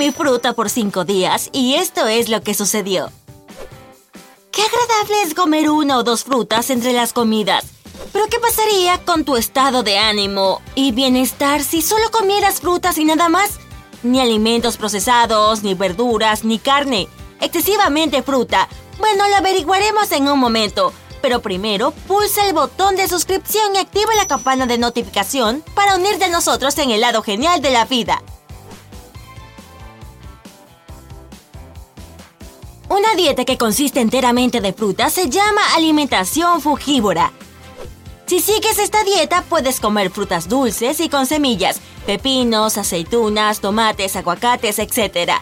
Comí fruta por cinco días y esto es lo que sucedió. Qué agradable es comer una o dos frutas entre las comidas. Pero ¿qué pasaría con tu estado de ánimo y bienestar si solo comieras frutas y nada más? Ni alimentos procesados, ni verduras, ni carne. Excesivamente fruta. Bueno, lo averiguaremos en un momento. Pero primero, pulsa el botón de suscripción y activa la campana de notificación para unirte a nosotros en el lado genial de la vida. Una dieta que consiste enteramente de frutas se llama alimentación frugívora. Si sigues esta dieta, puedes comer frutas dulces y con semillas, pepinos, aceitunas, tomates, aguacates, etc.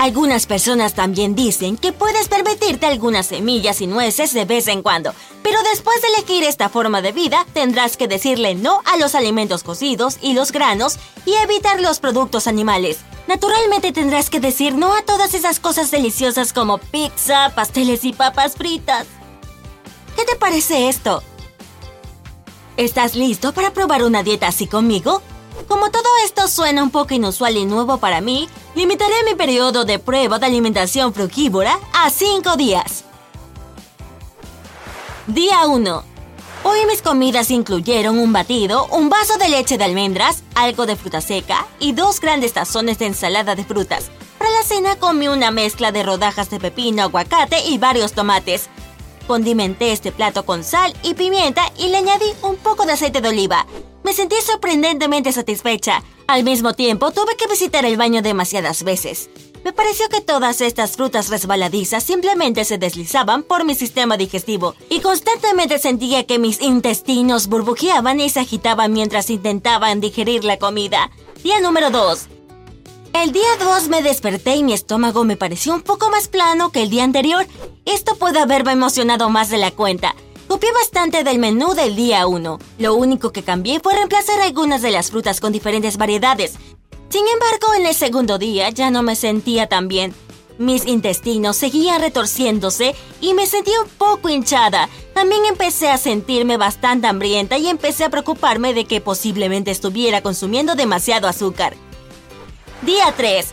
Algunas personas también dicen que puedes permitirte algunas semillas y nueces de vez en cuando, pero después de elegir esta forma de vida, tendrás que decirle no a los alimentos cocidos y los granos y evitar los productos animales. Naturalmente tendrás que decir no a todas esas cosas deliciosas como pizza, pasteles y papas fritas. ¿Qué te parece esto? ¿Estás listo para probar una dieta así conmigo? Como todo esto suena un poco inusual y nuevo para mí, limitaré mi periodo de prueba de alimentación frugívora a 5 días. Día 1. Hoy mis comidas incluyeron un batido, un vaso de leche de almendras, algo de fruta seca y dos grandes tazones de ensalada de frutas. Para la cena comí una mezcla de rodajas de pepino, aguacate y varios tomates. Condimenté este plato con sal y pimienta y le añadí un poco de aceite de oliva. Me sentí sorprendentemente satisfecha. Al mismo tiempo, tuve que visitar el baño demasiadas veces. Me pareció que todas estas frutas resbaladizas simplemente se deslizaban por mi sistema digestivo y constantemente sentía que mis intestinos burbujeaban y se agitaban mientras intentaban digerir la comida. Día número 2. El día 2 me desperté y mi estómago me pareció un poco más plano que el día anterior. Esto puede haberme emocionado más de la cuenta. Copié bastante del menú del día 1. Lo único que cambié fue reemplazar algunas de las frutas con diferentes variedades. Sin embargo, en el segundo día ya no me sentía tan bien. Mis intestinos seguían retorciéndose y me sentía un poco hinchada. También empecé a sentirme bastante hambrienta y empecé a preocuparme de que posiblemente estuviera consumiendo demasiado azúcar. Día 3.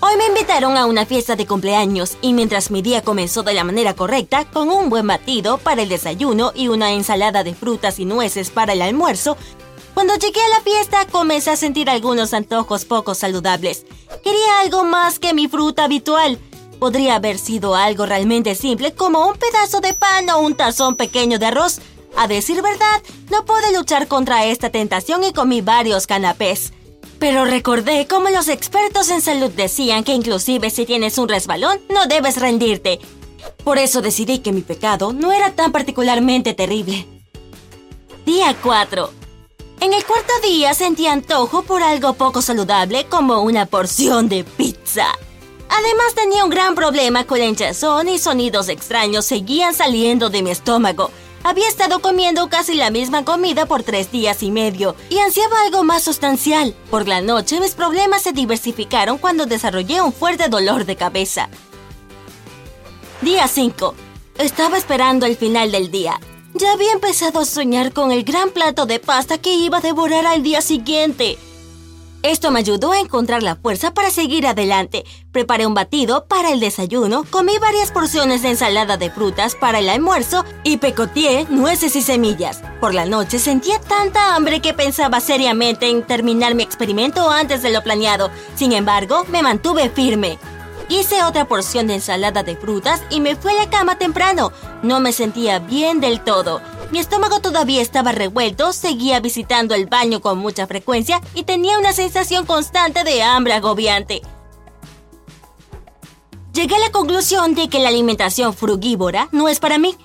Hoy me invitaron a una fiesta de cumpleaños y mientras mi día comenzó de la manera correcta, con un buen batido para el desayuno y una ensalada de frutas y nueces para el almuerzo, cuando llegué a la fiesta comencé a sentir algunos antojos poco saludables. Quería algo más que mi fruta habitual. Podría haber sido algo realmente simple como un pedazo de pan o un tazón pequeño de arroz. A decir verdad, no pude luchar contra esta tentación y comí varios canapés. Pero recordé cómo los expertos en salud decían que inclusive si tienes un resbalón, no debes rendirte. Por eso decidí que mi pecado no era tan particularmente terrible. Día 4. En el cuarto día sentí antojo por algo poco saludable como una porción de pizza. Además tenía un gran problema con la hinchazón y sonidos extraños seguían saliendo de mi estómago. Había estado comiendo casi la misma comida por tres días y medio y ansiaba algo más sustancial. Por la noche mis problemas se diversificaron cuando desarrollé un fuerte dolor de cabeza. Día 5. Estaba esperando el final del día. Ya había empezado a soñar con el gran plato de pasta que iba a devorar al día siguiente. Esto me ayudó a encontrar la fuerza para seguir adelante. Preparé un batido para el desayuno, comí varias porciones de ensalada de frutas para el almuerzo y pecoteé nueces y semillas. Por la noche sentía tanta hambre que pensaba seriamente en terminar mi experimento antes de lo planeado. Sin embargo, me mantuve firme. Hice otra porción de ensalada de frutas y me fui a la cama temprano. No me sentía bien del todo. Mi estómago todavía estaba revuelto, seguía visitando el baño con mucha frecuencia y tenía una sensación constante de hambre agobiante. Llegué a la conclusión de que la alimentación frugívora no es para mí.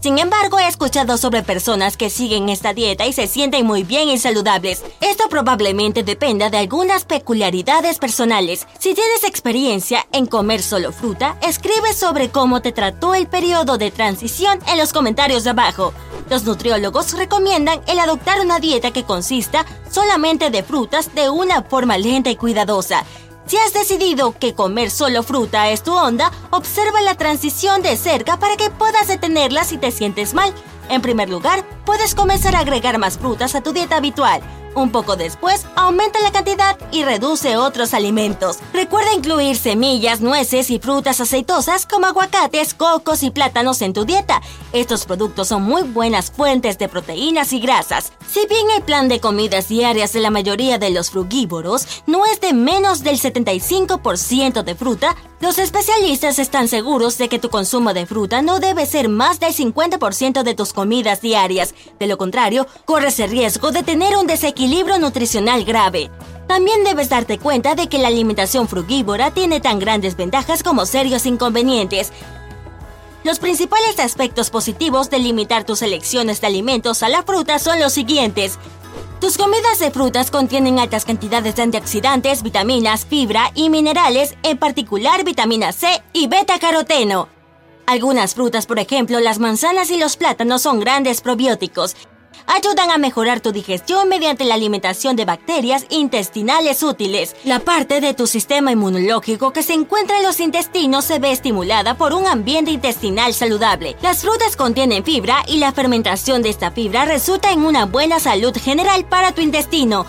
Sin embargo, he escuchado sobre personas que siguen esta dieta y se sienten muy bien y saludables. Esto probablemente dependa de algunas peculiaridades personales. Si tienes experiencia en comer solo fruta, escribe sobre cómo te trató el periodo de transición en los comentarios abajo. Los nutriólogos recomiendan el adoptar una dieta que consista solamente de frutas de una forma lenta y cuidadosa. Si has decidido que comer solo fruta es tu onda, observa la transición de cerca para que puedas detenerla si te sientes mal. En primer lugar, puedes comenzar a agregar más frutas a tu dieta habitual. Un poco después, aumenta la cantidad y reduce otros alimentos. Recuerda incluir semillas, nueces y frutas aceitosas como aguacates, cocos y plátanos en tu dieta. Estos productos son muy buenas fuentes de proteínas y grasas. Si bien el plan de comidas diarias de la mayoría de los frugívoros no es de menos del 75% de fruta, los especialistas están seguros de que tu consumo de fruta no debe ser más del 50% de tus comidas diarias. De lo contrario, corres el riesgo de tener un desequilibrio nutricional grave. También debes darte cuenta de que la alimentación frugívora tiene tan grandes ventajas como serios inconvenientes. Los principales aspectos positivos de limitar tus elecciones de alimentos a la fruta son los siguientes. Tus comidas de frutas contienen altas cantidades de antioxidantes, vitaminas, fibra y minerales, en particular vitamina C y beta-caroteno. Algunas frutas, por ejemplo, las manzanas y los plátanos son grandes probióticos ayudan a mejorar tu digestión mediante la alimentación de bacterias intestinales útiles. La parte de tu sistema inmunológico que se encuentra en los intestinos se ve estimulada por un ambiente intestinal saludable. Las frutas contienen fibra y la fermentación de esta fibra resulta en una buena salud general para tu intestino.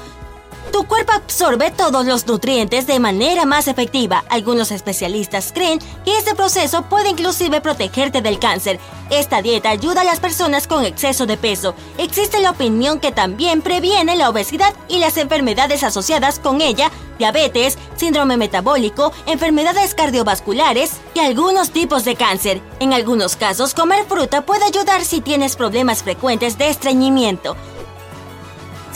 Tu cuerpo absorbe todos los nutrientes de manera más efectiva. Algunos especialistas creen que este proceso puede inclusive protegerte del cáncer. Esta dieta ayuda a las personas con exceso de peso. Existe la opinión que también previene la obesidad y las enfermedades asociadas con ella, diabetes, síndrome metabólico, enfermedades cardiovasculares y algunos tipos de cáncer. En algunos casos, comer fruta puede ayudar si tienes problemas frecuentes de estreñimiento.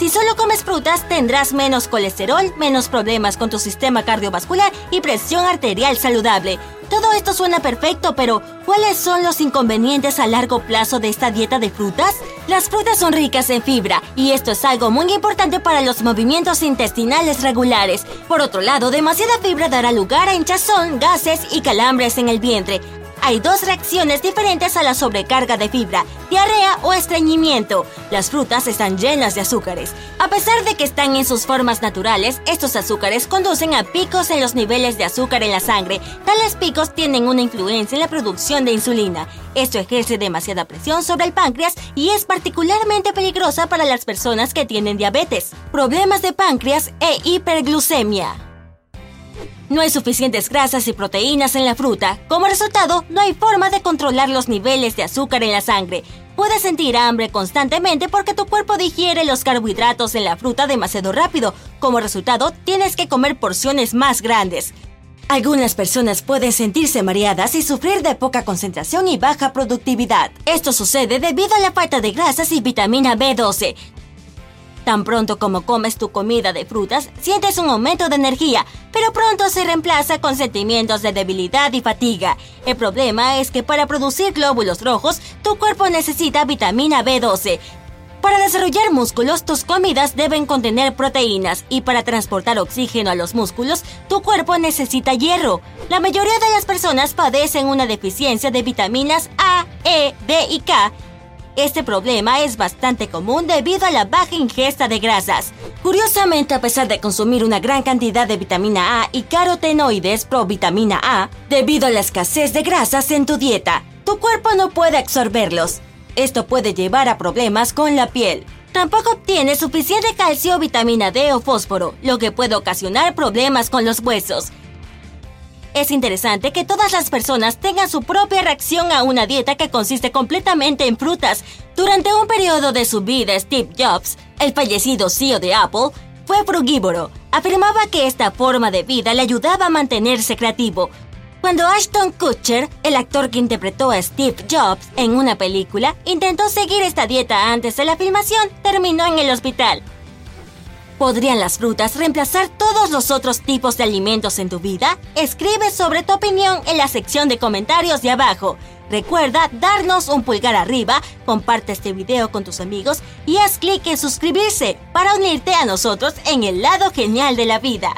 Si solo comes frutas, tendrás menos colesterol, menos problemas con tu sistema cardiovascular y presión arterial saludable. Todo esto suena perfecto, pero ¿cuáles son los inconvenientes a largo plazo de esta dieta de frutas? Las frutas son ricas en fibra, y esto es algo muy importante para los movimientos intestinales regulares. Por otro lado, demasiada fibra dará lugar a hinchazón, gases y calambres en el vientre, hay dos reacciones diferentes a la sobrecarga de fibra, diarrea o estreñimiento. Las frutas están llenas de azúcares. A pesar de que están en sus formas naturales, estos azúcares conducen a picos en los niveles de azúcar en la sangre. Tales picos tienen una influencia en la producción de insulina. Esto ejerce demasiada presión sobre el páncreas y es particularmente peligrosa para las personas que tienen diabetes, problemas de páncreas e hiperglucemia. No hay suficientes grasas y proteínas en la fruta. Como resultado, no hay forma de controlar los niveles de azúcar en la sangre. Puedes sentir hambre constantemente porque tu cuerpo digiere los carbohidratos en la fruta demasiado rápido. Como resultado, tienes que comer porciones más grandes. Algunas personas pueden sentirse mareadas y sufrir de poca concentración y baja productividad. Esto sucede debido a la falta de grasas y vitamina B12. Tan pronto como comes tu comida de frutas, sientes un aumento de energía, pero pronto se reemplaza con sentimientos de debilidad y fatiga. El problema es que para producir glóbulos rojos, tu cuerpo necesita vitamina B12. Para desarrollar músculos, tus comidas deben contener proteínas y para transportar oxígeno a los músculos, tu cuerpo necesita hierro. La mayoría de las personas padecen una deficiencia de vitaminas A, E, D y K este problema es bastante común debido a la baja ingesta de grasas. Curiosamente, a pesar de consumir una gran cantidad de vitamina A y carotenoides provitamina A, debido a la escasez de grasas en tu dieta, tu cuerpo no puede absorberlos. Esto puede llevar a problemas con la piel. Tampoco obtiene suficiente calcio, vitamina D o fósforo, lo que puede ocasionar problemas con los huesos. Es interesante que todas las personas tengan su propia reacción a una dieta que consiste completamente en frutas. Durante un periodo de su vida, Steve Jobs, el fallecido CEO de Apple, fue frugívoro. Afirmaba que esta forma de vida le ayudaba a mantenerse creativo. Cuando Ashton Kutcher, el actor que interpretó a Steve Jobs en una película, intentó seguir esta dieta antes de la filmación, terminó en el hospital. ¿Podrían las frutas reemplazar todos los otros tipos de alimentos en tu vida? Escribe sobre tu opinión en la sección de comentarios de abajo. Recuerda darnos un pulgar arriba, comparte este video con tus amigos y haz clic en suscribirse para unirte a nosotros en el lado genial de la vida.